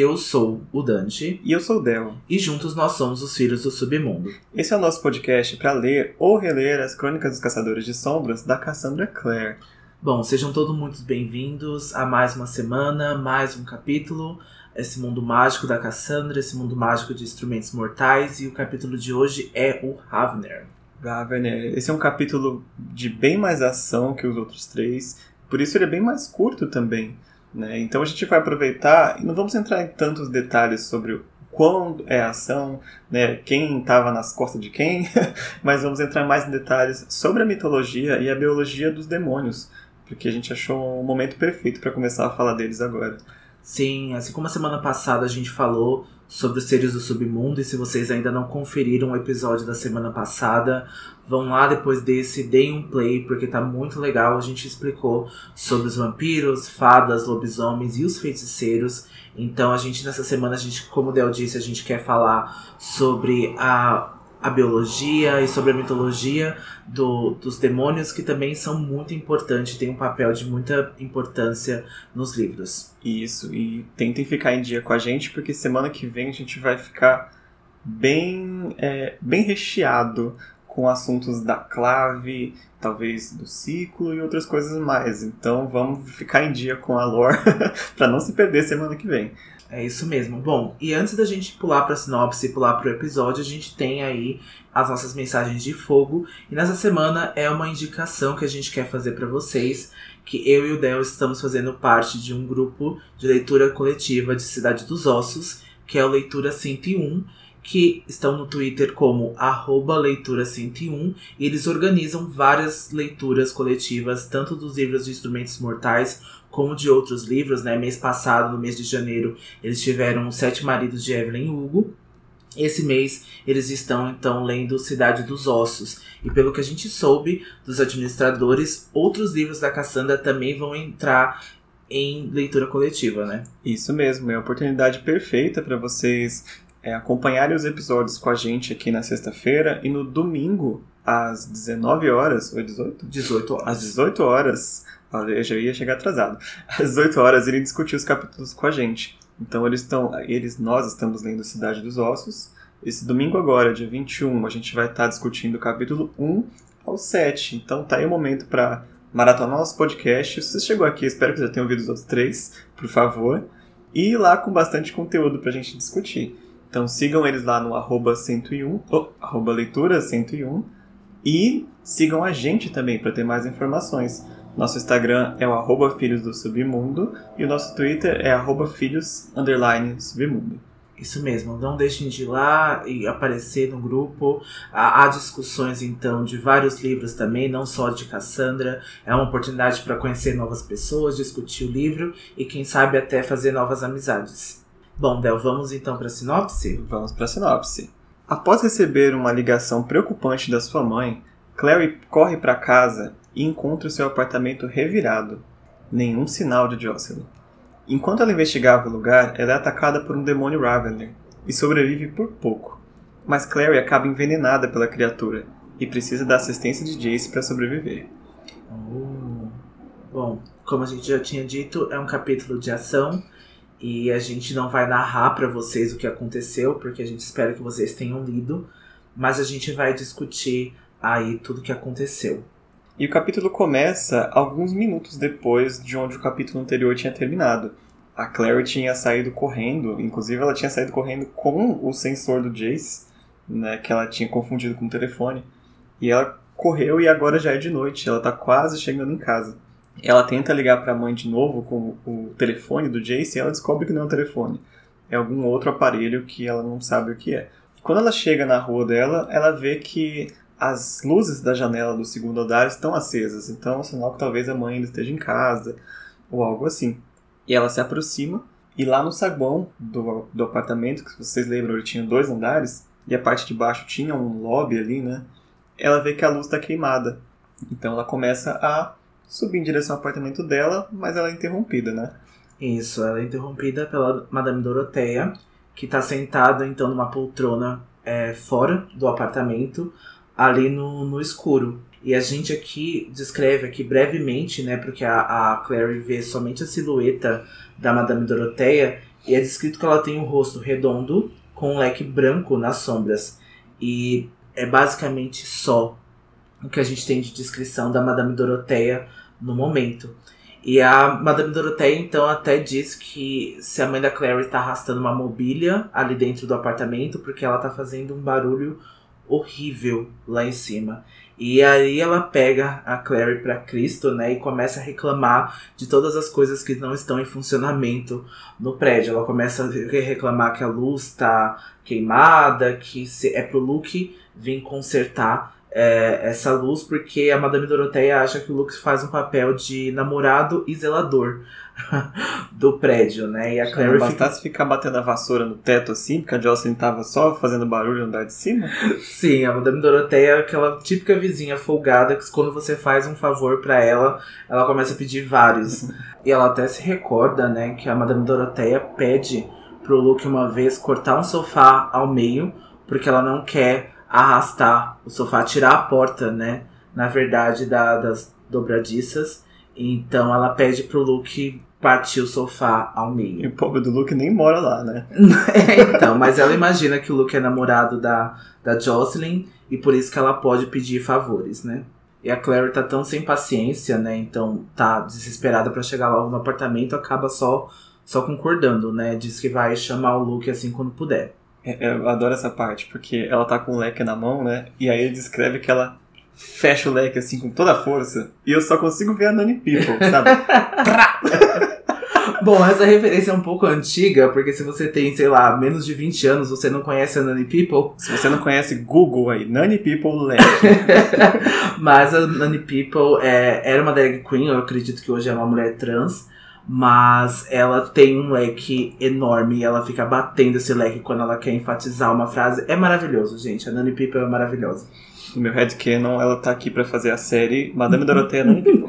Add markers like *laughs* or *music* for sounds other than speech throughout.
Eu sou o Dante. E eu sou o Del. E juntos nós somos os Filhos do Submundo. Esse é o nosso podcast para ler ou reler as Crônicas dos Caçadores de Sombras da Cassandra Clare. Bom, sejam todos muito bem-vindos a mais uma semana, mais um capítulo. Esse mundo mágico da Cassandra, esse mundo mágico de instrumentos mortais. E o capítulo de hoje é o Ravner. Ravner. Esse é um capítulo de bem mais ação que os outros três. Por isso ele é bem mais curto também. Né? Então a gente vai aproveitar e não vamos entrar em tantos detalhes sobre o quando é a ação, né, quem estava nas costas de quem, *laughs* mas vamos entrar mais em detalhes sobre a mitologia e a biologia dos demônios, porque a gente achou um momento perfeito para começar a falar deles agora. Sim, assim como a semana passada a gente falou sobre os seres do submundo, e se vocês ainda não conferiram o episódio da semana passada, vão lá depois desse, deem um play, porque tá muito legal. A gente explicou sobre os vampiros, fadas, lobisomens e os feiticeiros. Então a gente nessa semana, a gente, como o Del disse, a gente quer falar sobre a a biologia e sobre a mitologia do, dos demônios, que também são muito importantes, têm um papel de muita importância nos livros. Isso, e tentem ficar em dia com a gente, porque semana que vem a gente vai ficar bem, é, bem recheado com assuntos da clave, talvez do ciclo e outras coisas mais. Então vamos ficar em dia com a lore *laughs* para não se perder semana que vem. É isso mesmo. Bom, e antes da gente pular para a sinopse e pular para o episódio, a gente tem aí as nossas mensagens de fogo. E nessa semana é uma indicação que a gente quer fazer para vocês, que eu e o Del estamos fazendo parte de um grupo de leitura coletiva de Cidade dos Ossos, que é o Leitura 101 que estão no Twitter como leitura101 e eles organizam várias leituras coletivas, tanto dos livros de instrumentos mortais como de outros livros, né? Mês passado, no mês de janeiro, eles tiveram Os Sete Maridos de Evelyn Hugo. Esse mês eles estão então lendo Cidade dos Ossos. E pelo que a gente soube dos administradores, outros livros da Cassandra também vão entrar em leitura coletiva, né? Isso mesmo, é a oportunidade perfeita para vocês é, acompanharem os episódios com a gente aqui na sexta-feira e no domingo às 19 horas, ou 18? 18 horas. Às 18 horas eu já ia chegar atrasado. Às 18 horas irem discutir os capítulos com a gente. Então eles estão, eles, nós estamos lendo Cidade dos Ossos. Esse domingo agora, dia 21, a gente vai estar discutindo o capítulo 1 ao 7. Então tá aí o momento para maratonar nosso podcast. Se você chegou aqui, espero que já tenha ouvido os outros três, por favor. E ir lá com bastante conteúdo pra gente discutir. Então sigam eles lá no arroba 101, oh, arroba leitura 101. E sigam a gente também para ter mais informações. Nosso Instagram é o arroba Filhos do Submundo e o nosso Twitter é arroba Filhos Submundo. Isso mesmo, não deixem de ir lá e aparecer no grupo. Há, discussões então de vários livros também, não só de Cassandra. É uma oportunidade para conhecer novas pessoas, discutir o livro e quem sabe até fazer novas amizades. Bom, Del, vamos então para a sinopse? Vamos para a sinopse. Após receber uma ligação preocupante da sua mãe, Clary corre para casa e encontra o seu apartamento revirado. Nenhum sinal de Jocelyn. Enquanto ela investigava o lugar, ela é atacada por um demônio Ravener e sobrevive por pouco. Mas Clary acaba envenenada pela criatura e precisa da assistência de Jace para sobreviver. Oh. Bom, como a gente já tinha dito, é um capítulo de ação e a gente não vai narrar para vocês o que aconteceu, porque a gente espera que vocês tenham lido, mas a gente vai discutir aí tudo o que aconteceu. E o capítulo começa alguns minutos depois de onde o capítulo anterior tinha terminado. A Clary tinha saído correndo, inclusive ela tinha saído correndo com o sensor do Jace, né, que ela tinha confundido com o telefone. E ela correu e agora já é de noite, ela está quase chegando em casa. Ela tenta ligar para a mãe de novo com o telefone do Jace e ela descobre que não é um telefone. É algum outro aparelho que ela não sabe o que é. Quando ela chega na rua dela, ela vê que as luzes da janela do segundo andar estão acesas, então é sinal que talvez a mãe ainda esteja em casa ou algo assim. E ela se aproxima e lá no saguão do, do apartamento, que vocês lembram, ele tinha dois andares e a parte de baixo tinha um lobby ali, né? Ela vê que a luz está queimada. Então ela começa a subir em direção ao apartamento dela, mas ela é interrompida, né? Isso, ela é interrompida pela Madame Doroteia, que está sentada então numa poltrona é, fora do apartamento, ali no, no escuro. E a gente aqui descreve aqui brevemente, né, porque a, a Clary vê somente a silhueta da Madame Doroteia, E é descrito que ela tem um rosto redondo com um leque branco nas sombras. E é basicamente só o que a gente tem de descrição da Madame Doroteia no momento. E a Madame Doroteia, então, até diz que se a mãe da Clary tá arrastando uma mobília ali dentro do apartamento, porque ela tá fazendo um barulho horrível lá em cima. E aí ela pega a Clary para Cristo, né, e começa a reclamar de todas as coisas que não estão em funcionamento no prédio. Ela começa a reclamar que a luz está queimada, que é pro Luke vir consertar é, essa luz, porque a Madame Doroteia acha que o Luke faz um papel de namorado e zelador *laughs* do prédio, né? E a Clary. Não bastasse fica... ficar batendo a vassoura no teto assim, porque a Jocelyn tava só fazendo barulho no andar de cima? Sim, a Madame Doroteia é aquela típica vizinha folgada que quando você faz um favor para ela, ela começa a pedir vários. *laughs* e ela até se recorda, né, que a Madame Doroteia pede pro Luke uma vez cortar um sofá ao meio, porque ela não quer arrastar o sofá, tirar a porta, né? Na verdade, da, das dobradiças. Então ela pede pro Luke partir o sofá ao meio. E o pobre do Luke nem mora lá, né? *laughs* é, então, mas ela imagina que o Luke é namorado da, da Jocelyn e por isso que ela pode pedir favores, né? E a Claire tá tão sem paciência, né? Então tá desesperada para chegar logo no apartamento, acaba só só concordando, né? Diz que vai chamar o Luke assim quando puder. É, eu adoro essa parte, porque ela tá com o leque na mão, né? E aí ele descreve que ela fecha o leque assim com toda a força. E eu só consigo ver a Nani People, sabe? *laughs* *laughs* Bom, essa referência é um pouco antiga, porque se você tem, sei lá, menos de 20 anos, você não conhece a Nani People. Se você não conhece, Google aí, Nani People Leque. *laughs* Mas a Nani People é, era uma drag queen, eu acredito que hoje é uma mulher trans. Mas ela tem um leque enorme e ela fica batendo esse leque quando ela quer enfatizar uma frase. É maravilhoso, gente. A Nani People é maravilhosa. No meu headcanon, ela tá aqui para fazer a série Madame Dorothea Nani People.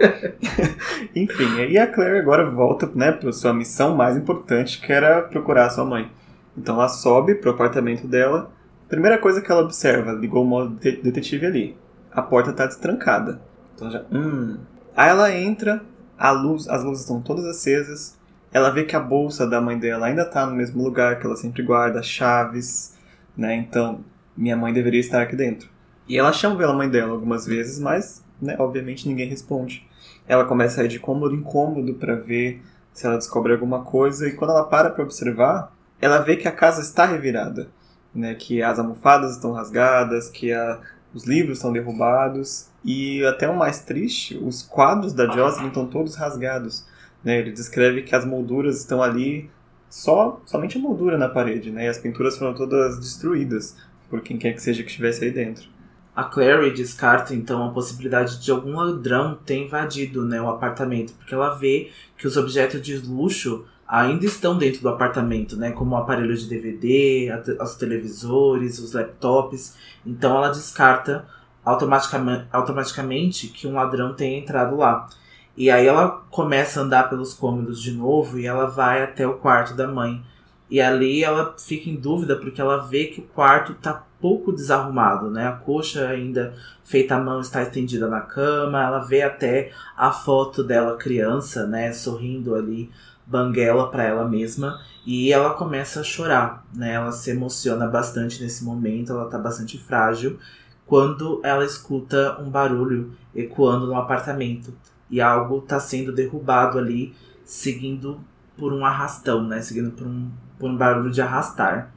*laughs* Enfim, e a Claire agora volta né, para sua missão mais importante, que era procurar a sua mãe. Então ela sobe pro apartamento dela. Primeira coisa que ela observa, ligou o modo detetive ali. A porta tá destrancada. Então já. Hum. Aí ela entra, a luz, as luzes estão todas acesas. Ela vê que a bolsa da mãe dela ainda está no mesmo lugar que ela sempre guarda, chaves, né? Então, minha mãe deveria estar aqui dentro. E ela chama pela mãe dela algumas vezes, mas, né, obviamente ninguém responde. Ela começa a ir de cômodo em cômodo para ver se ela descobre alguma coisa e quando ela para para observar, ela vê que a casa está revirada, né? Que as almofadas estão rasgadas, que a, os livros estão derrubados e até o mais triste, os quadros da Jocelyn estão todos rasgados. Né? Ele descreve que as molduras estão ali só somente a moldura na parede, né? E as pinturas foram todas destruídas por quem quer que seja que estivesse aí dentro. A Clary descarta então a possibilidade de algum ladrão ter invadido né, o apartamento, porque ela vê que os objetos de luxo ainda estão dentro do apartamento, né? Como o aparelho de DVD, os televisores, os laptops. Então ela descarta automaticamente, automaticamente que um ladrão tenha entrado lá. E aí ela começa a andar pelos cômodos de novo e ela vai até o quarto da mãe. E ali ela fica em dúvida porque ela vê que o quarto tá pouco desarrumado, né? A coxa ainda feita à mão está estendida na cama. Ela vê até a foto dela criança, né, sorrindo ali banguela para ela mesma e ela começa a chorar, né? Ela se emociona bastante nesse momento, ela tá bastante frágil quando ela escuta um barulho ecoando no apartamento e algo tá sendo derrubado ali, seguindo por um arrastão, né? Seguindo por um, por um barulho de arrastar.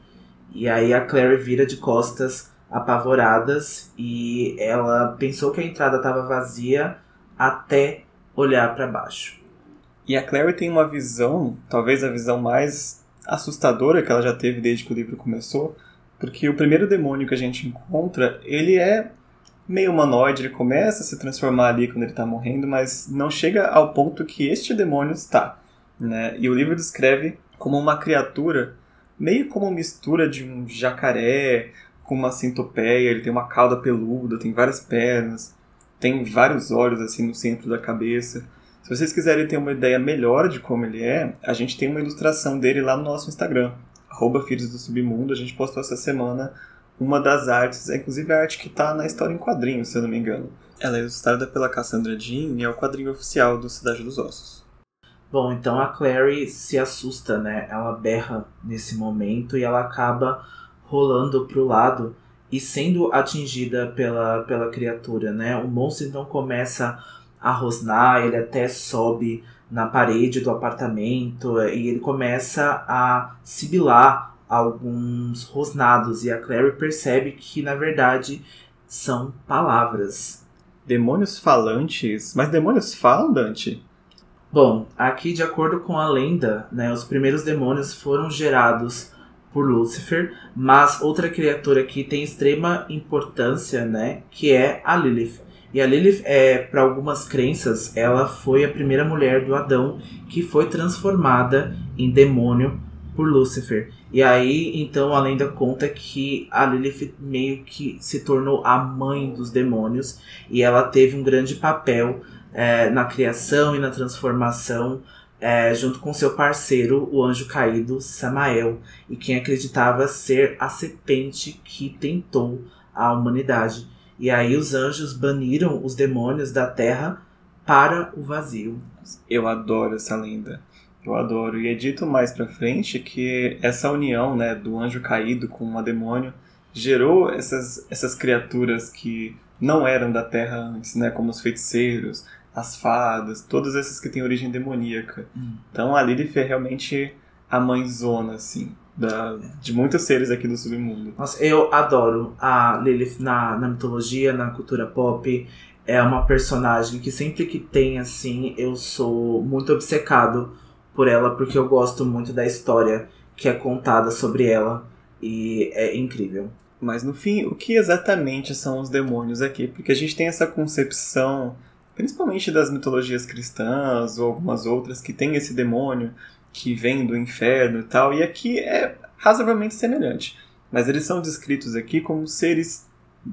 E aí a Claire vira de costas apavoradas e ela pensou que a entrada estava vazia até olhar para baixo. E a Clary tem uma visão, talvez a visão mais assustadora que ela já teve desde que o livro começou, porque o primeiro demônio que a gente encontra, ele é meio humanoide, ele começa a se transformar ali quando ele está morrendo, mas não chega ao ponto que este demônio está. Né? E o livro descreve como uma criatura, meio como uma mistura de um jacaré com uma centopeia, ele tem uma cauda peluda, tem várias pernas, tem vários olhos assim no centro da cabeça. Se vocês quiserem ter uma ideia melhor de como ele é, a gente tem uma ilustração dele lá no nosso Instagram, arroba Filhos do Submundo. A gente postou essa semana uma das artes, é inclusive a arte que está na história em quadrinhos, se eu não me engano. Ela é ilustrada pela Cassandra Jean e é o quadrinho oficial do Cidade dos Ossos. Bom, então a Clary se assusta, né? Ela berra nesse momento e ela acaba rolando pro lado e sendo atingida pela, pela criatura, né? O monstro então começa a rosnar, ele até sobe na parede do apartamento e ele começa a sibilar alguns rosnados e a Clary percebe que na verdade são palavras. Demônios falantes? Mas demônios falam, Dante? Bom, aqui de acordo com a lenda, né, os primeiros demônios foram gerados por Lúcifer, mas outra criatura que tem extrema importância, né, que é a Lilith. E a Lilith, é, para algumas crenças, ela foi a primeira mulher do Adão que foi transformada em demônio por Lúcifer. E aí, então, a lenda conta que a Lilith meio que se tornou a mãe dos demônios e ela teve um grande papel é, na criação e na transformação, é, junto com seu parceiro, o anjo caído Samael, e quem acreditava ser a serpente que tentou a humanidade. E aí os anjos baniram os demônios da terra para o vazio. Eu adoro essa lenda. Eu adoro. E é dito mais pra frente que essa união né, do anjo caído com uma demônio gerou essas, essas criaturas que não eram da terra antes, né, como os feiticeiros, as fadas, todos esses que têm origem demoníaca. Hum. Então a Lilith é realmente a mãezona, assim, da, de muitos seres aqui do submundo. Nossa, eu adoro a Lilith na, na mitologia, na cultura pop. É uma personagem que sempre que tem, assim, eu sou muito obcecado por ela, porque eu gosto muito da história que é contada sobre ela. E é incrível. Mas no fim, o que exatamente são os demônios aqui? Porque a gente tem essa concepção principalmente das mitologias cristãs ou algumas outras que tem esse demônio que vem do inferno e tal, e aqui é razoavelmente semelhante. Mas eles são descritos aqui como seres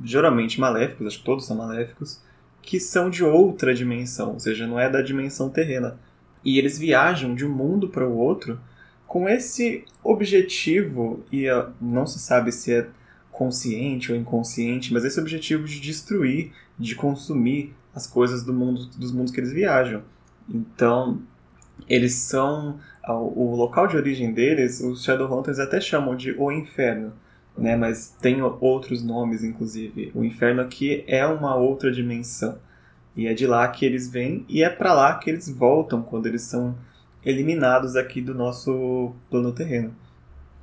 geralmente maléficos, acho que todos são maléficos, que são de outra dimensão, ou seja, não é da dimensão terrena. E eles viajam de um mundo para o outro com esse objetivo, e não se sabe se é consciente ou inconsciente, mas esse objetivo de destruir, de consumir as coisas do mundo, dos mundos que eles viajam. Então, eles são o local de origem deles, os Shadowhunters até chamam de o Inferno, né? Mas tem outros nomes, inclusive. O Inferno aqui é uma outra dimensão. E é de lá que eles vêm e é para lá que eles voltam quando eles são eliminados aqui do nosso plano terreno.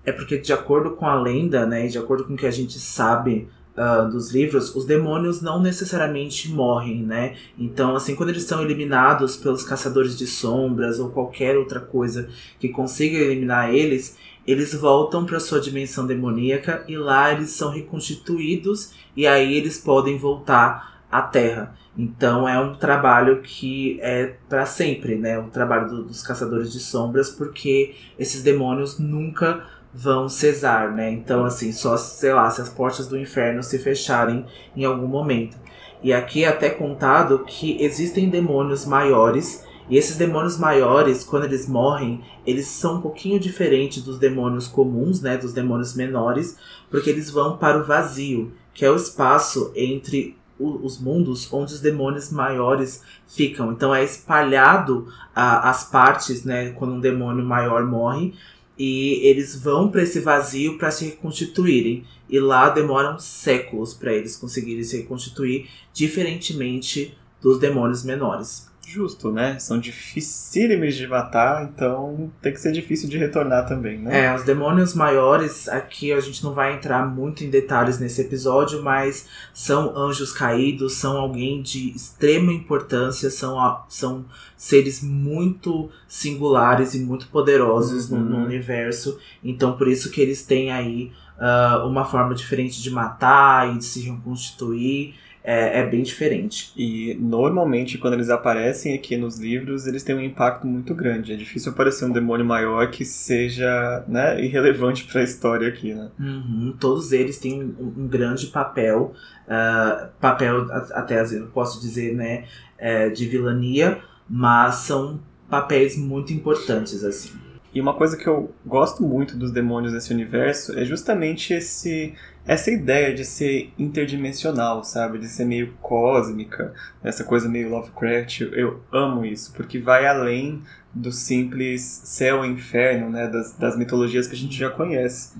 É porque de acordo com a lenda, né, e de acordo com o que a gente sabe uh, dos livros, os demônios não necessariamente morrem, né? Então, assim, quando eles são eliminados pelos caçadores de sombras ou qualquer outra coisa que consiga eliminar eles, eles voltam para sua dimensão demoníaca e lá eles são reconstituídos e aí eles podem voltar à Terra. Então é um trabalho que é para sempre, né? O trabalho do, dos caçadores de sombras, porque esses demônios nunca vão cesar, né? Então, assim, só, sei lá, se as portas do inferno se fecharem em algum momento. E aqui é até contado que existem demônios maiores, e esses demônios maiores, quando eles morrem, eles são um pouquinho diferentes dos demônios comuns, né? Dos demônios menores, porque eles vão para o vazio, que é o espaço entre os mundos onde os demônios maiores ficam. Então é espalhado as partes, né? Quando um demônio maior morre, e eles vão para esse vazio para se reconstituírem. E lá demoram séculos para eles conseguirem se reconstituir, diferentemente dos demônios menores. Justo, né? São dificílimos de matar, então tem que ser difícil de retornar também, né? É, os demônios maiores, aqui a gente não vai entrar muito em detalhes nesse episódio, mas são anjos caídos, são alguém de extrema importância, são, são seres muito singulares e muito poderosos uhum. no, no, universo. Então por isso que eles têm aí uh, uma forma diferente de matar e de se reconstituir é, é, bem diferente. E normalmente quando eles aparecem aqui nos livros, eles têm um impacto muito grande. É difícil aparecer um demônio maior que seja né, irrelevante para a história aqui, né? Uhum, todos eles têm um, grande papel, uh, papel até eu posso dizer, né, é, de vilania, mas são papéis muito importantes assim. E uma coisa que eu gosto muito dos demônios nesse universo é justamente esse essa ideia de ser interdimensional, sabe? De ser meio cósmica, essa coisa meio Lovecraft. Eu amo isso, porque vai além do simples céu e inferno, né? Das, das mitologias que a gente já conhece.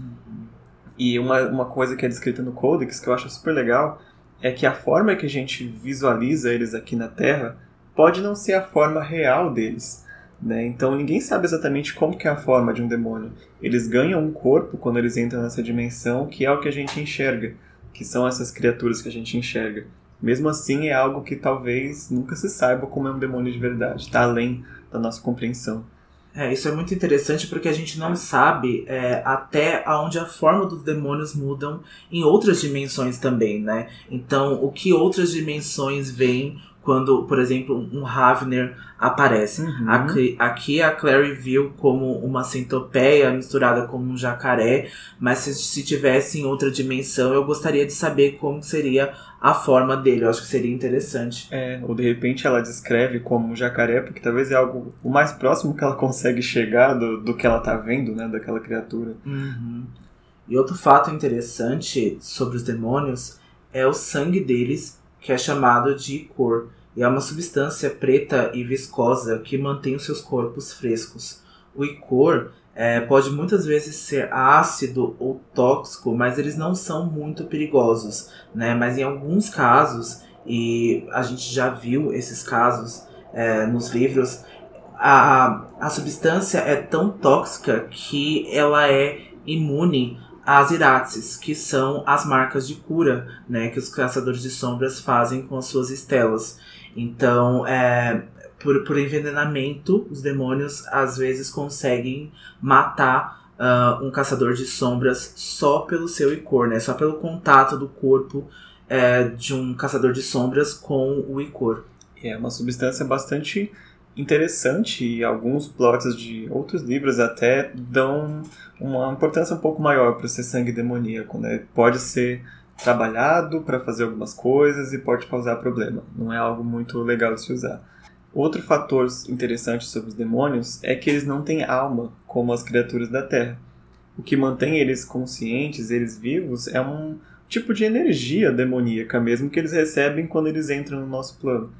E uma, uma coisa que é descrita no Codex que eu acho super legal é que a forma que a gente visualiza eles aqui na Terra pode não ser a forma real deles. Né? Então ninguém sabe exatamente como que é a forma de um demônio. Eles ganham um corpo quando eles entram nessa dimensão, que é o que a gente enxerga, que são essas criaturas que a gente enxerga. Mesmo assim, é algo que talvez nunca se saiba como é um demônio de verdade, está além da nossa compreensão. É, isso é muito interessante porque a gente não sabe é, até onde a forma dos demônios mudam em outras dimensões também, né? Então, o que outras dimensões veem quando, por exemplo, um Ravner aparece. Uhum. Aqui, aqui a Clary viu como uma centopeia misturada com um jacaré, mas se, se tivesse em outra dimensão, eu gostaria de saber como seria a forma dele. Eu acho que seria interessante. É, ou de repente ela descreve como um jacaré, porque talvez é algo o mais próximo que ela consegue chegar do, do que ela tá vendo, né, daquela criatura. Uhum. E outro fato interessante sobre os demônios é o sangue deles, que é chamado de cor e é uma substância preta e viscosa que mantém os seus corpos frescos. O icor é, pode muitas vezes ser ácido ou tóxico, mas eles não são muito perigosos, né? Mas em alguns casos, e a gente já viu esses casos é, nos livros, a, a substância é tão tóxica que ela é imune às irates, que são as marcas de cura, né, que os caçadores de sombras fazem com as suas estelas. Então, é, por, por envenenamento, os demônios às vezes conseguem matar uh, um caçador de sombras só pelo seu icor, né? Só pelo contato do corpo é, de um caçador de sombras com o icor. É uma substância bastante interessante e alguns plots de outros livros até dão uma importância um pouco maior para ser sangue demoníaco, né? Pode ser trabalhado para fazer algumas coisas e pode causar problema. Não é algo muito legal de se usar. Outro fator interessante sobre os demônios é que eles não têm alma, como as criaturas da Terra. O que mantém eles conscientes, eles vivos, é um tipo de energia demoníaca mesmo que eles recebem quando eles entram no nosso plano.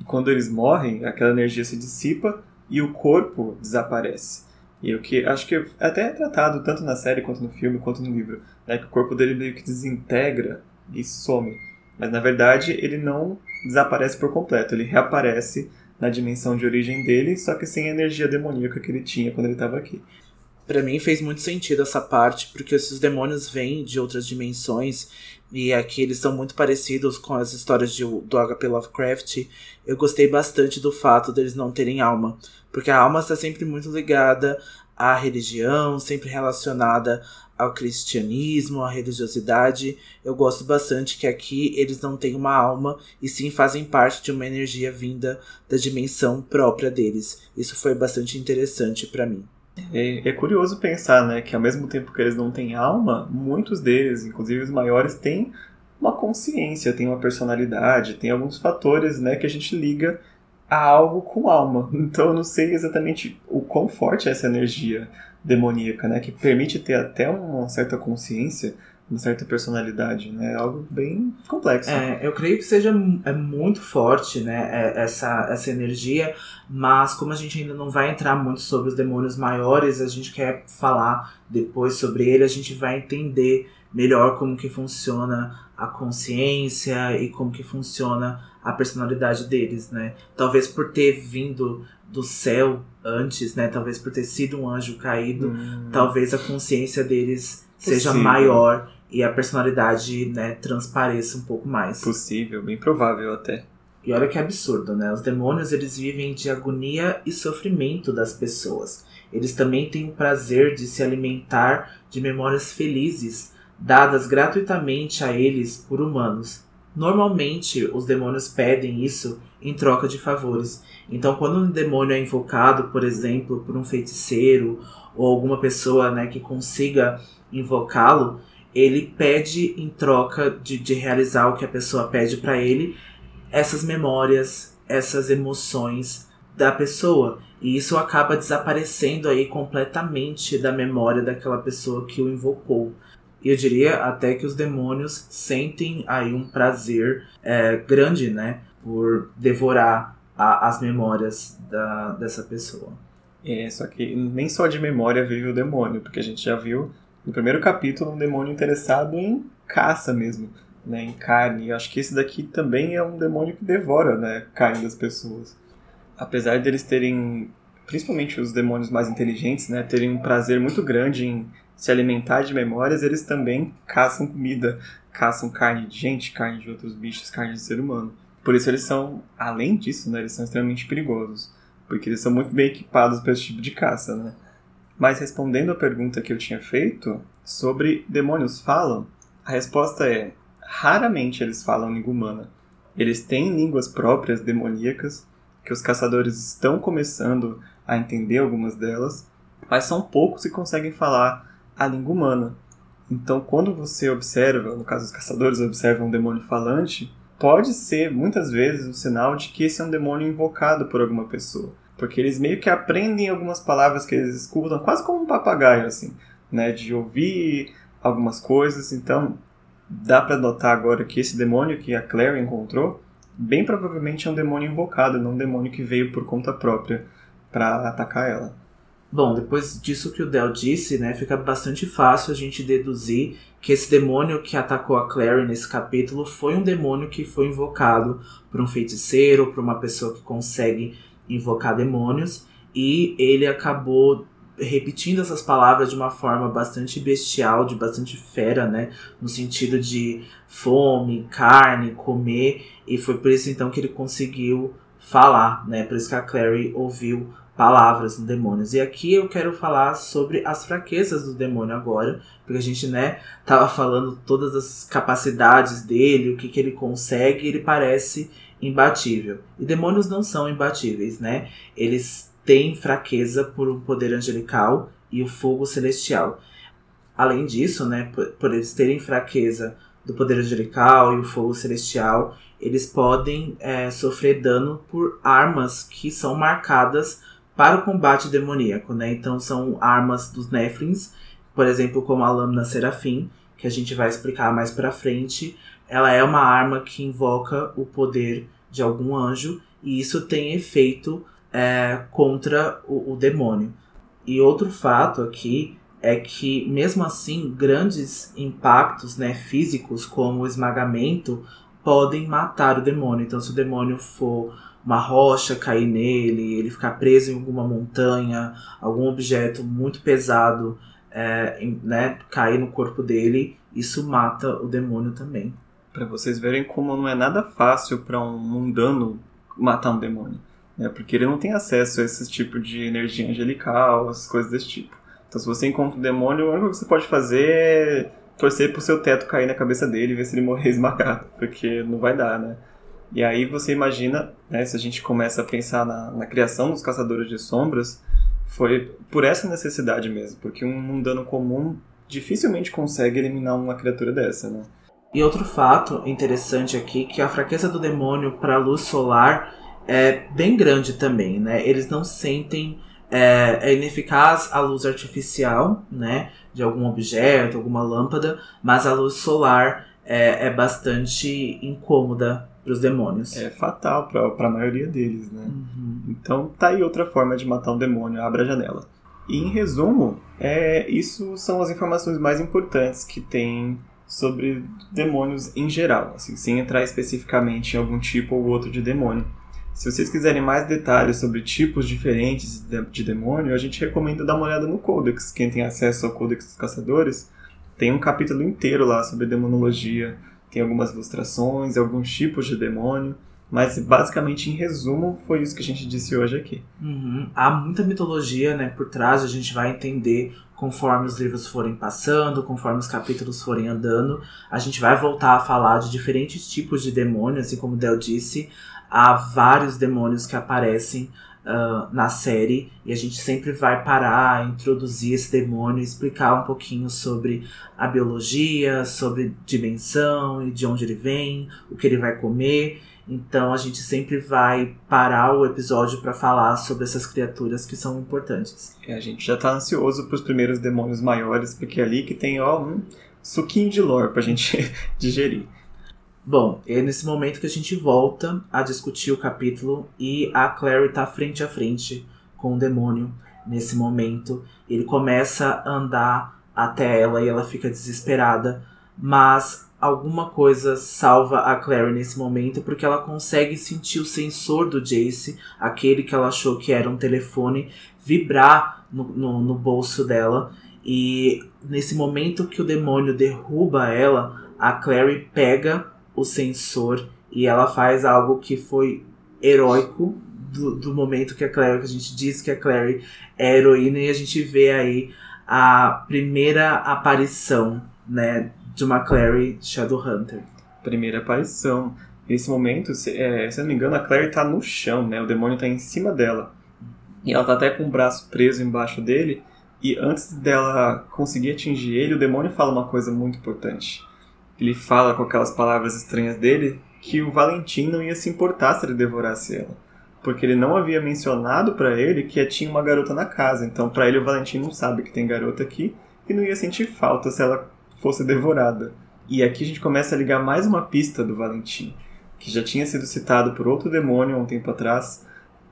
E quando eles morrem, aquela energia se dissipa e o corpo desaparece. E o que acho que até é tratado tanto na série quanto no filme quanto no livro, né, que o corpo dele meio que desintegra e some. Mas na verdade ele não desaparece por completo, ele reaparece na dimensão de origem dele, só que sem a energia demoníaca que ele tinha quando ele estava aqui. Para mim fez muito sentido essa parte, porque esses demônios vêm de outras dimensões e aqui eles são muito parecidos com as histórias de, do H.P. Lovecraft. Eu gostei bastante do fato deles não terem alma, porque a alma está sempre muito ligada à religião, sempre relacionada ao cristianismo, à religiosidade. Eu gosto bastante que aqui eles não têm uma alma e sim fazem parte de uma energia vinda da dimensão própria deles. Isso foi bastante interessante para mim. É, é, curioso pensar, né, que ao mesmo tempo que eles não têm alma, muitos deles, inclusive os maiores, têm uma consciência, têm uma personalidade, tem alguns fatores, né, que a gente liga a algo com alma. *laughs* Então eu não sei exatamente o quão forte é essa energia demoníaca, né, que permite ter até uma certa consciência, uma certa personalidade, né? É algo bem complexo. É, eu creio que seja é muito forte, né? É, essa, essa energia, mas como a gente ainda não vai entrar muito sobre os demônios maiores, a gente quer falar depois sobre ele, a gente vai entender melhor como que funciona a consciência e como que funciona a personalidade deles, né? Talvez por ter vindo do céu antes, né? Talvez por ter sido um anjo caído, hum. talvez a consciência deles seja maior e a personalidade, né, transpareça um pouco mais. Possível, bem provável até. E olha que absurdo, né? Os demônios eles vivem de agonia e sofrimento das pessoas. Eles também têm o prazer de se alimentar de memórias felizes dadas gratuitamente a eles por humanos. Normalmente, os demônios pedem isso em troca de favores. Então, quando um demônio é invocado, por exemplo, por um feiticeiro ou alguma pessoa né, que consiga invocá-lo, ele pede em troca de, de realizar o que a pessoa pede para ele essas memórias, essas emoções da pessoa. E isso acaba desaparecendo aí completamente da memória daquela pessoa que o invocou. E eu diria até que os demônios sentem aí um prazer é, grande, né? Por devorar a, as memórias da, dessa pessoa. É, só que nem só de memória vive o demônio, porque a gente já viu no primeiro capítulo um demônio interessado em caça mesmo, né, em carne. Eu acho que esse daqui também é um demônio que devora, né, carne das pessoas. Apesar deles terem, principalmente os demônios mais inteligentes, né, terem um prazer muito grande em se alimentar de memórias, eles também caçam comida, caçam carne de gente, carne de outros bichos, carne de ser humano. Por isso eles são, além disso, né, eles são extremamente perigosos, porque eles são muito bem equipados para esse tipo de caça, né? Mas respondendo a pergunta que eu tinha feito sobre demônios falam, a resposta é: raramente eles falam língua humana. Eles têm línguas próprias demoníacas, que os caçadores estão começando a entender algumas delas, mas são poucos que conseguem falar a língua humana. Então, quando você observa, no caso os caçadores observam um demônio falante, pode ser muitas vezes um sinal de que esse é um demônio invocado por alguma pessoa. Porque eles meio que aprendem algumas palavras que eles escutam, quase como um papagaio, assim, né? De ouvir algumas coisas. Então, dá para notar agora que esse demônio que a Claire encontrou, bem provavelmente é um demônio invocado, não um demônio que veio por conta própria para atacar ela. Bom, depois disso que o Del disse, né, fica bastante fácil a gente deduzir que esse demônio que atacou a Clary nesse capítulo foi um demônio que foi invocado por um feiticeiro, por uma pessoa que consegue invocar demônios, e ele acabou repetindo essas palavras de uma forma bastante bestial, de bastante fera, né? No sentido de fome, carne, comer, e foi por isso então que ele conseguiu falar, né? Por isso que a Clary ouviu palavras no demônios. E aqui eu quero falar sobre as fraquezas do demônio agora, porque a gente, né, tava falando todas as capacidades dele, o que que ele consegue, ele parece imbatível. E demônios não são imbatíveis, né? Eles têm fraqueza por um poder angelical e o fogo celestial. Além disso, né, por, por eles terem fraqueza do poder angelical e o fogo celestial, eles podem é, sofrer dano por armas que são marcadas para o combate demoníaco, né? Então são armas dos Nephlins, por exemplo, como a lâmina Serafim, que a gente vai explicar mais para frente, ela é uma arma que invoca o poder de algum anjo e isso tem efeito é, contra o, o demônio. E outro fato aqui é que, mesmo assim, grandes impactos né, físicos, como o esmagamento, podem matar o demônio. Então, se o demônio for uma rocha cair nele, ele ficar preso em alguma montanha, algum objeto muito pesado é, né, cair no corpo dele, isso mata o demônio também para vocês verem como não é nada fácil para um mundano matar um demônio, né? Porque ele não tem acesso a esse tipo de energia angelical, essas coisas desse tipo. Então, se você encontra um demônio, única coisa que você pode fazer é torcer pro seu teto cair na cabeça dele e ver se ele morrer *laughs* esmagado, porque não vai dar, né? E aí você imagina, né, se a gente começa a pensar na, na criação dos caçadores de sombras, foi por essa necessidade mesmo, porque um mundano comum dificilmente consegue eliminar uma criatura dessa, né? E outro fato interessante aqui que a fraqueza do demônio para a luz solar é bem grande também, né? Eles não sentem é, é ineficaz a luz artificial, né, de algum objeto, alguma lâmpada, mas a luz solar é, é bastante incômoda para os demônios. É fatal para a maioria deles, né? Uhum. Então tá aí outra forma de matar um demônio, abra a janela. E em resumo, é, isso são as informações mais importantes que tem sobre demônios em geral, assim, sem entrar especificamente em algum tipo ou outro de demônio. Se vocês quiserem mais detalhes sobre tipos diferentes de demônio, a gente recomenda dar uma olhada no Codex. Quem tem acesso ao Codex dos Caçadores tem um capítulo inteiro lá sobre demonologia, tem algumas ilustrações, alguns tipos de demônio. Mas basicamente, em resumo, foi isso que a gente disse hoje aqui. Uhum. Há muita mitologia né, por trás, a gente vai entender conforme os livros forem passando, conforme os capítulos forem andando. A gente vai voltar a falar de diferentes tipos de demônios, assim como Del disse, há vários demônios que aparecem uh, na série e a gente sempre vai parar, introduzir esse demônio, explicar um pouquinho sobre a biologia, sobre dimensão e de onde ele vem, o que ele vai comer. Então a gente sempre vai parar o episódio para falar sobre essas criaturas que são importantes. É, a gente já tá ansioso pros primeiros demônios maiores, porque é ali que tem ó, um suquinho de lore pra gente *laughs* digerir. Bom, é nesse momento que a gente volta a discutir o capítulo e a Clary tá frente a frente com o demônio nesse momento. Ele começa a andar até ela e ela fica desesperada, mas alguma coisa salva a Clary nesse momento porque ela consegue sentir o sensor do Jace, aquele que ela achou que era um telefone, vibrar no, no, no bolso dela. E nesse momento que o demônio derruba ela, a Clary pega o sensor e ela faz algo que foi heróico do, do momento que a Clary, que a gente diz que a Clary é heroína e a gente vê aí a primeira aparição, né, de uma Clary Shadowhunter. Primeira aparição. Nesse momento, se, é, se eu não me engano, a Clary tá no chão, né? O demônio tá em cima dela. E ela tá até com o braço preso embaixo dele. E antes dela conseguir atingir ele, o demônio fala uma coisa muito importante ele fala com aquelas palavras estranhas dele que o Valentim não ia se importar se ele devorasse ela. Porque ele não havia mencionado para ele que tinha uma garota na casa. Então, para ele, o Valentim não sabe que tem garota aqui e não ia sentir falta se ela fosse devorada. E aqui a gente começa a ligar mais uma pista do Valentim, que já tinha sido citado por outro demônio há um tempo atrás,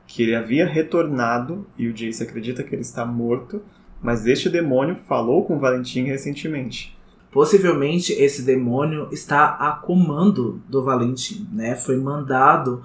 que ele havia retornado e o Jace acredita que ele está morto, mas este demônio falou com o Valentim recentemente. Possivelmente esse demônio está a comando do Valentim, né? Foi mandado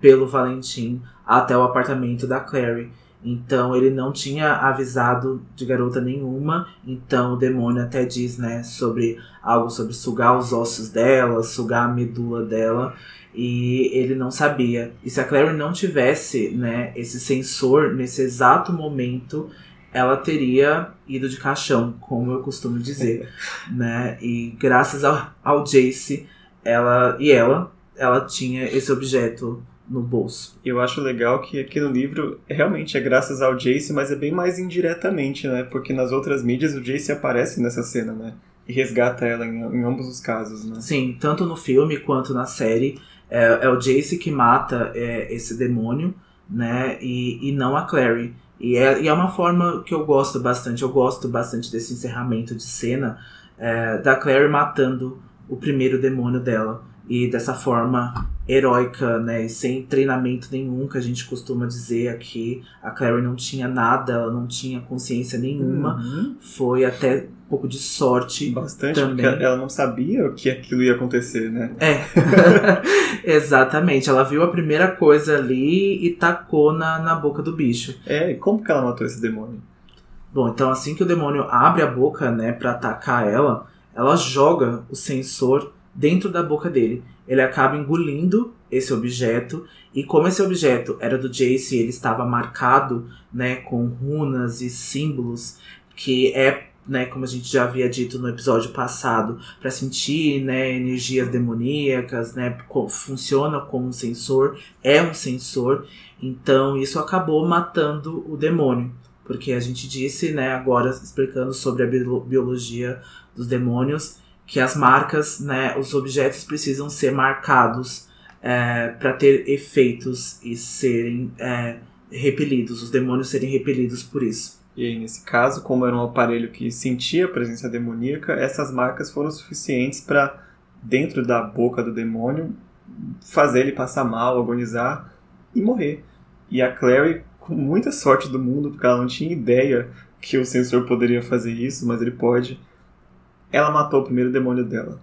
pelo Valentim até o apartamento da Clary. Então ele não tinha avisado de garota nenhuma. Então o demônio até diz, né, sobre algo sobre sugar os ossos dela, sugar a medula dela. E ele não sabia. E se a Clary não tivesse, né, esse sensor nesse exato momento, ela teria ido de caixão, como eu costumo dizer, *laughs* né? E graças ao, ao Jace, ela e ela, ela tinha esse objeto no bolso. Eu acho legal que aqui no livro realmente é graças ao Jace, mas é bem mais indiretamente, né? Porque nas outras mídias o Jace aparece nessa cena, né? E resgata ela em, em ambos os casos, né? Sim, tanto no filme quanto na série. É, é o Jace que mata é, esse demônio, né? E, e não a Clary. E é, e é uma forma que eu gosto bastante. Eu gosto bastante desse encerramento de cena é, da Clary matando o primeiro demônio dela. E dessa forma heróica, né? Sem treinamento nenhum, que a gente costuma dizer aqui. A Clary não tinha nada, ela não tinha consciência nenhuma. Uhum. Foi até um pouco de sorte. Bastante, também. porque ela não sabia que aquilo ia acontecer, né? É. *laughs* Exatamente. Ela viu a primeira coisa ali e tacou na, na boca do bicho. É, e como que ela matou esse demônio? Bom, então assim que o demônio abre a boca, né, para atacar ela, ela joga o sensor dentro da boca dele. Ele acaba engolindo esse objeto e como esse objeto era do Jace, ele estava marcado, né, com runas e símbolos que é né, como a gente já havia dito no episódio passado, para sentir, né, energias demoníacas, né, funciona como um sensor, é um sensor, então isso acabou matando o demônio, porque a gente disse, né, agora explicando sobre a biologia dos demônios, que as marcas, né, os objetos precisam ser marcados é, para ter efeitos e serem é, repelidos, os demônios serem repelidos por isso. E aí, nesse caso, como era um aparelho que sentia a presença demoníaca, essas marcas foram suficientes para, dentro da boca do demônio, fazer ele passar mal, agonizar e morrer. E a Clary, com muita sorte do mundo, porque ela não tinha ideia que o sensor poderia fazer isso, mas ele pode, ela matou o primeiro demônio dela.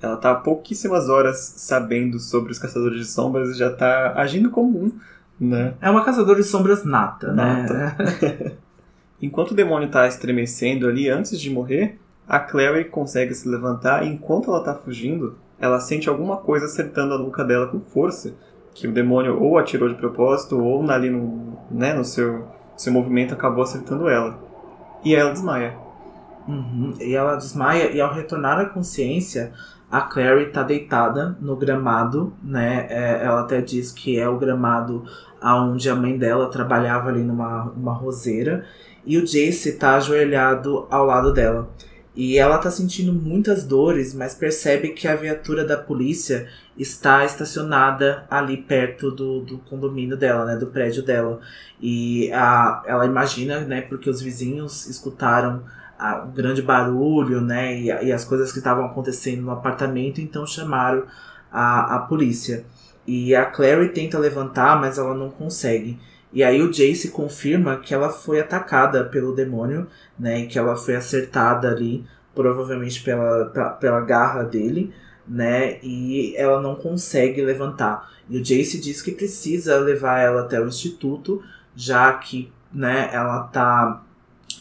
Ela está há pouquíssimas horas sabendo sobre os caçadores de sombras e já está agindo como um, né? É uma caçadora de sombras nata, nata. né? *laughs* Enquanto o demônio está estremecendo ali antes de morrer, a Clary consegue se levantar e enquanto ela está fugindo, ela sente alguma coisa acertando a nuca dela com força, que o demônio ou atirou de propósito ou ali no, né, no seu, seu movimento acabou acertando ela. E ela desmaia. Uhum. E ela desmaia e ao retornar à consciência, a Clary está deitada no gramado, né? É, ela até diz que é o gramado aonde a mãe dela trabalhava ali numa uma roseira e o Jace tá ajoelhado ao lado dela. E ela tá sentindo muitas dores, mas percebe que a viatura da polícia está estacionada ali perto do, do condomínio dela, né? Do prédio dela. E a, ela imagina, né? Porque os vizinhos escutaram o um grande barulho, né? E, e as coisas que estavam acontecendo no apartamento, então chamaram a, a polícia. E a Clary tenta levantar, mas ela não consegue. E aí o Jace confirma que ela foi atacada pelo demônio, né? E que ela foi acertada ali, provavelmente pela, pela garra dele, né? E ela não consegue levantar. E o Jace diz que precisa levar ela até o instituto, já que, né, ela tá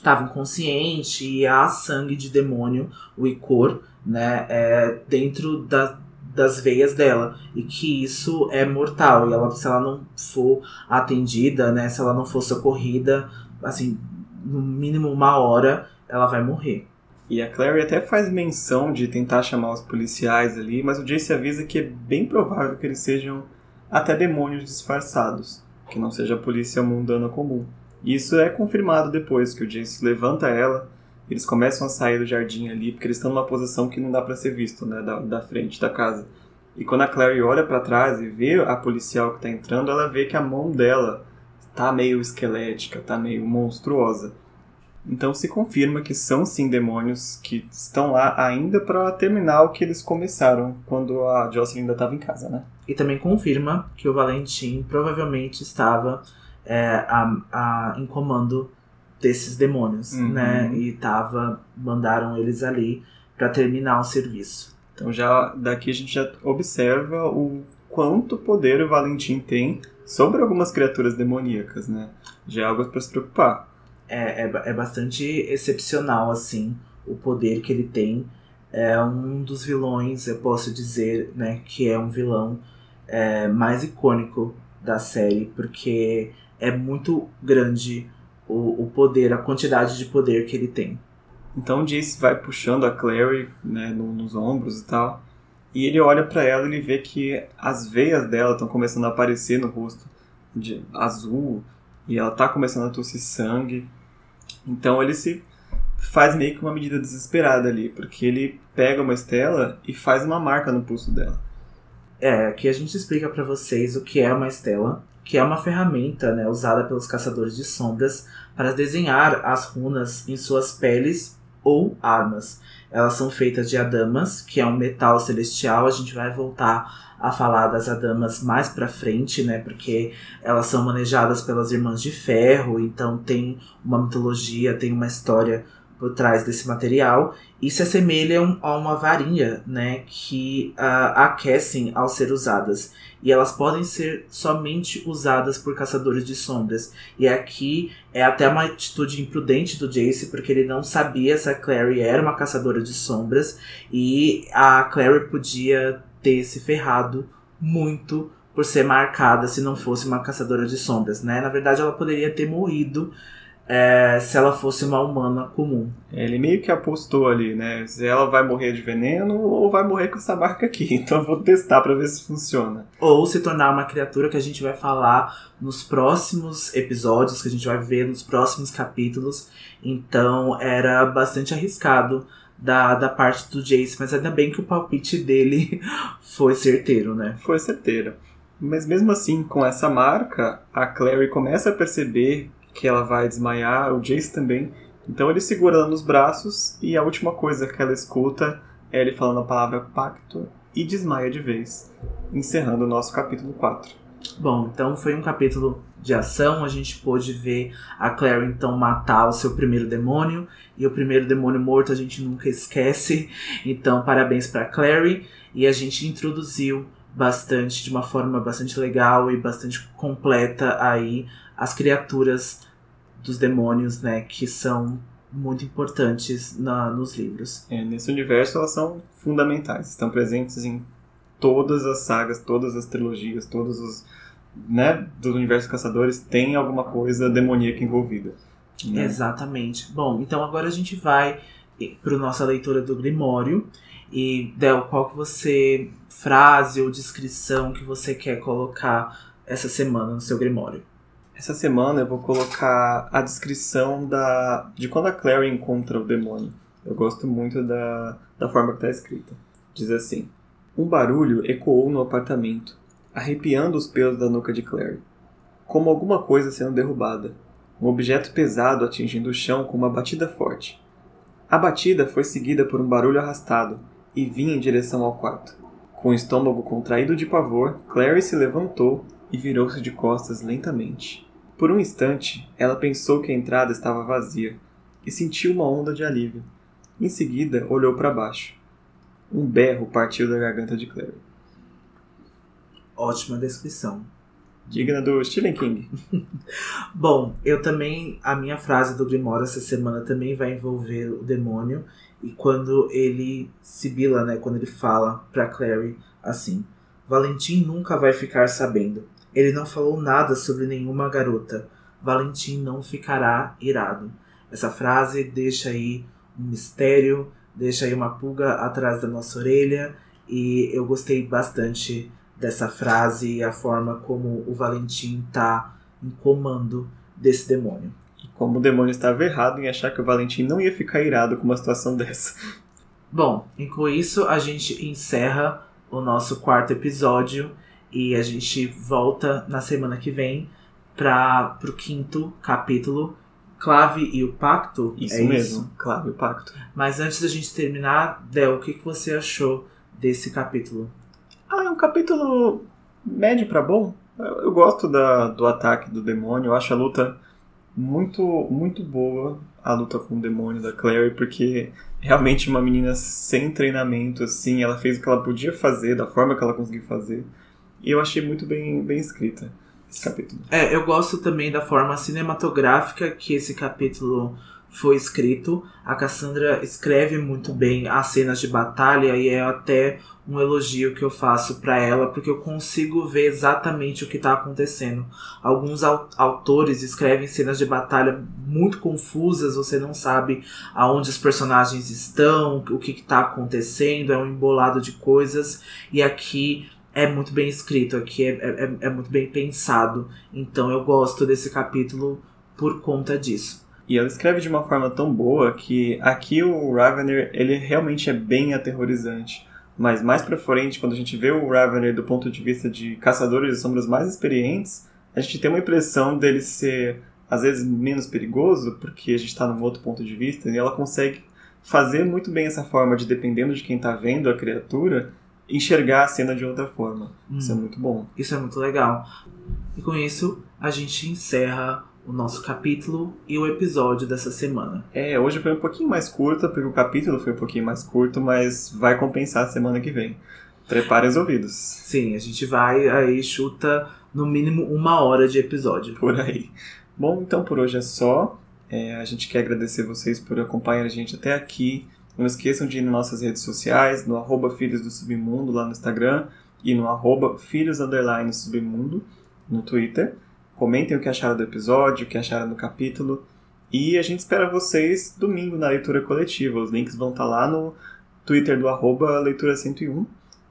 estava inconsciente e há sangue de demônio, o icor, né, é, dentro da, das veias dela e que isso é mortal e ela se ela não for atendida, né, se ela não for socorrida, assim, no mínimo uma hora, ela vai morrer. E a Clary até faz menção de tentar chamar os policiais ali, mas o Jace avisa que é bem provável que eles sejam até demônios disfarçados, que não seja a polícia mundana comum. Isso é confirmado depois que o Jace levanta ela eles começam a sair do jardim ali, porque eles estão numa posição que não dá para ser visto, né, da, da frente da casa. E quando a Clary olha para trás e vê a policial que tá entrando, ela vê que a mão dela tá meio esquelética, tá meio monstruosa. Então se confirma que são sim demônios que estão lá ainda para terminar o que eles começaram quando a Jocelyn ainda estava em casa, né? E também confirma que o Valentim provavelmente estava é, a, a, em comando desses demônios, uhum. né? E tava mandaram eles ali para terminar o serviço. Então já daqui a gente já observa o quanto poder o Valentim tem sobre algumas criaturas demoníacas, né? Já é algo para se preocupar. É, é, é bastante excepcional, assim, o poder que ele tem. É um dos vilões, eu posso dizer, né, que é um vilão é, mais icônico da série, porque é muito grande o, o poder, a quantidade de poder que ele tem. Então Jace vai puxando a Clary né, no, nos ombros e tal. E ele olha para ela e ele vê que as veias dela estão começando a aparecer no rosto de azul e ela tá começando a tossir sangue. Então ele se faz meio que uma medida desesperada ali, porque ele pega uma estela e faz uma marca no pulso dela. É, aqui a gente explica para vocês o que é uma estela que é uma ferramenta né, usada pelos caçadores de sombras para desenhar as runas em suas peles ou armas. Elas são feitas de adamas, que é um metal celestial. A gente vai voltar a falar das adamas mais para frente, né? Porque elas são manejadas pelas irmãs de ferro, então tem uma mitologia, tem uma história por trás desse material e se assemelham a uma varinha, né, que uh, aquecem ao ser usadas. E elas podem ser somente usadas por caçadores de sombras. E aqui é até uma atitude imprudente do Jace, porque ele não sabia se a Clary era uma caçadora de sombras. E a Clary podia ter se ferrado muito por ser marcada se não fosse uma caçadora de sombras, né? Na verdade, ela poderia ter morrido é, se ela fosse uma humana comum. Ele meio que apostou ali, né? Se ela vai morrer de veneno ou vai morrer com essa marca aqui. *laughs* Então eu vou testar para ver se funciona. Ou se tornar uma criatura que a gente vai falar nos próximos episódios, que a gente vai ver nos próximos capítulos. Então era bastante arriscado da, da parte do Jace, mas ainda bem que o palpite dele *laughs* foi certeiro, né? Foi certeiro. Mas mesmo assim, com essa marca, a Clary começa a perceber que ela vai desmaiar, o Jace também. Então ele segura ela nos braços e a última coisa que ela escuta é ele falando a palavra pacto e desmaia de vez, encerrando o nosso capítulo 4. Bom, então foi um capítulo de ação, a gente pôde ver a Claire então matar o seu primeiro demônio, e o primeiro demônio morto a gente nunca esquece. Então, parabéns para Clary, e a gente introduziu bastante de uma forma bastante legal e bastante completa aí as criaturas dos demônios, né, que são muito importantes na, nos livros. É, nesse universo elas são fundamentais, estão presentes em todas as sagas, todas as trilogias, todos os, né, do universo caçadores tem alguma coisa demoníaca envolvida. Né? Exatamente. Bom, então agora a gente vai para nossa leitura do Grimório e Del, qual que você frase ou descrição que você quer colocar essa semana no seu Grimório? Essa semana eu vou colocar a descrição da de quando a Clary encontra o demônio. Eu gosto muito da, da forma que está escrita. Diz assim: Um barulho ecoou no apartamento, arrepiando os pelos da nuca de Clary, como alguma coisa sendo derrubada. Um objeto pesado atingindo o chão com uma batida forte. A batida foi seguida por um barulho arrastado e vinha em direção ao quarto. Com o estômago contraído de pavor, Clary se levantou e virou-se de costas lentamente. Por um instante, ela pensou que a entrada estava vazia e sentiu uma onda de alívio. Em seguida, olhou para baixo. Um berro partiu da garganta de Clary. Ótima descrição. Digna do Stephen King. *laughs* Bom, eu também. A minha frase do Grimório essa semana também vai envolver o demônio. E quando ele sibila, né? Quando ele fala pra Clary assim: Valentim nunca vai ficar sabendo. Ele não falou nada sobre nenhuma garota. Valentim não ficará irado. Essa frase deixa aí um mistério, deixa aí uma pulga atrás da nossa orelha. E eu gostei bastante dessa frase e a forma como o Valentim tá em comando desse demônio. E como o demônio estava errado em achar que o Valentim não ia ficar irado com uma situação *laughs* dessa. Bom, e com isso a gente encerra o nosso quarto episódio e a gente volta na semana que vem para o quinto capítulo, Clave e o Pacto. Isso é mesmo, Isso? Clave e o Pacto. Mas antes da gente terminar, Del, o que, que você achou desse capítulo? Ah, é um capítulo médio para bom. Eu, eu gosto da, do ataque do demônio, eu acho a luta muito, muito boa, a luta com o demônio da Clary, porque realmente uma menina sem treinamento, assim, ela fez o que ela podia fazer, da forma que ela conseguiu fazer. E eu achei muito bem, bem escrita esse capítulo. É, eu gosto também da forma cinematográfica que esse capítulo foi escrito. A Cassandra escreve muito bem as cenas de batalha e é até um elogio que eu faço para ela, porque eu consigo ver exatamente o que está acontecendo. Alguns autores escrevem cenas de batalha muito confusas, você não sabe aonde os personagens estão, o que está acontecendo, é um embolado de coisas, e aqui é muito bem escrito, aqui é, é, é muito bem pensado. Então eu gosto desse capítulo por conta disso. E ela escreve de uma forma tão boa que aqui o Ravener ele realmente é bem aterrorizante. Mas mais pra frente, quando a gente vê o Ravener do ponto de vista de caçadores de sombras mais experientes, a gente tem uma impressão dele ser às vezes menos perigoso, porque a gente está num outro ponto de vista, e ela consegue fazer muito bem essa forma de, dependendo de quem está vendo a criatura, enxergar a cena de outra forma. Hum, isso é muito bom. Isso é muito legal. E com isso, a gente encerra o nosso capítulo e o episódio dessa semana. É, hoje foi um pouquinho mais curta, porque o capítulo foi um pouquinho mais curto, mas vai compensar a semana que vem. Preparem os ouvidos. Sim, a gente vai aí, chuta no mínimo uma hora de episódio. Por aí. Bom, então por hoje é só. É, a gente quer agradecer vocês por acompanhar a gente até aqui. Não esqueçam de ir nas nossas redes sociais, no arroba Filhos do Submundo lá no Instagram e no arroba Filhos Submundo no Twitter. Comentem o que acharam do episódio, o que acharam do capítulo. E a gente espera vocês domingo na leitura coletiva. Os links vão estar lá no Twitter do arroba leitura101.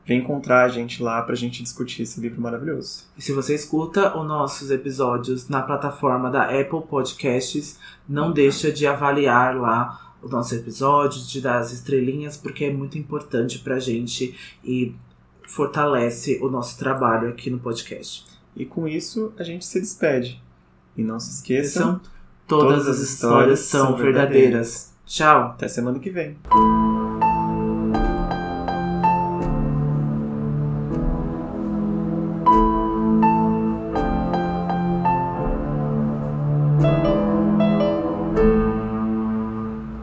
Vem encontrar a gente lá pra gente discutir esse livro maravilhoso. E se você escuta os nossos episódios na plataforma da Apple Podcasts, não deixa de avaliar lá o nosso episódio, de dar as estrelinhas, porque é muito importante pra gente e fortalece o nosso trabalho aqui no podcast. E com isso a gente se despede. E não se esqueçam, todas, todas as histórias são verdadeiras. verdadeiras. Tchau. Até semana que vem.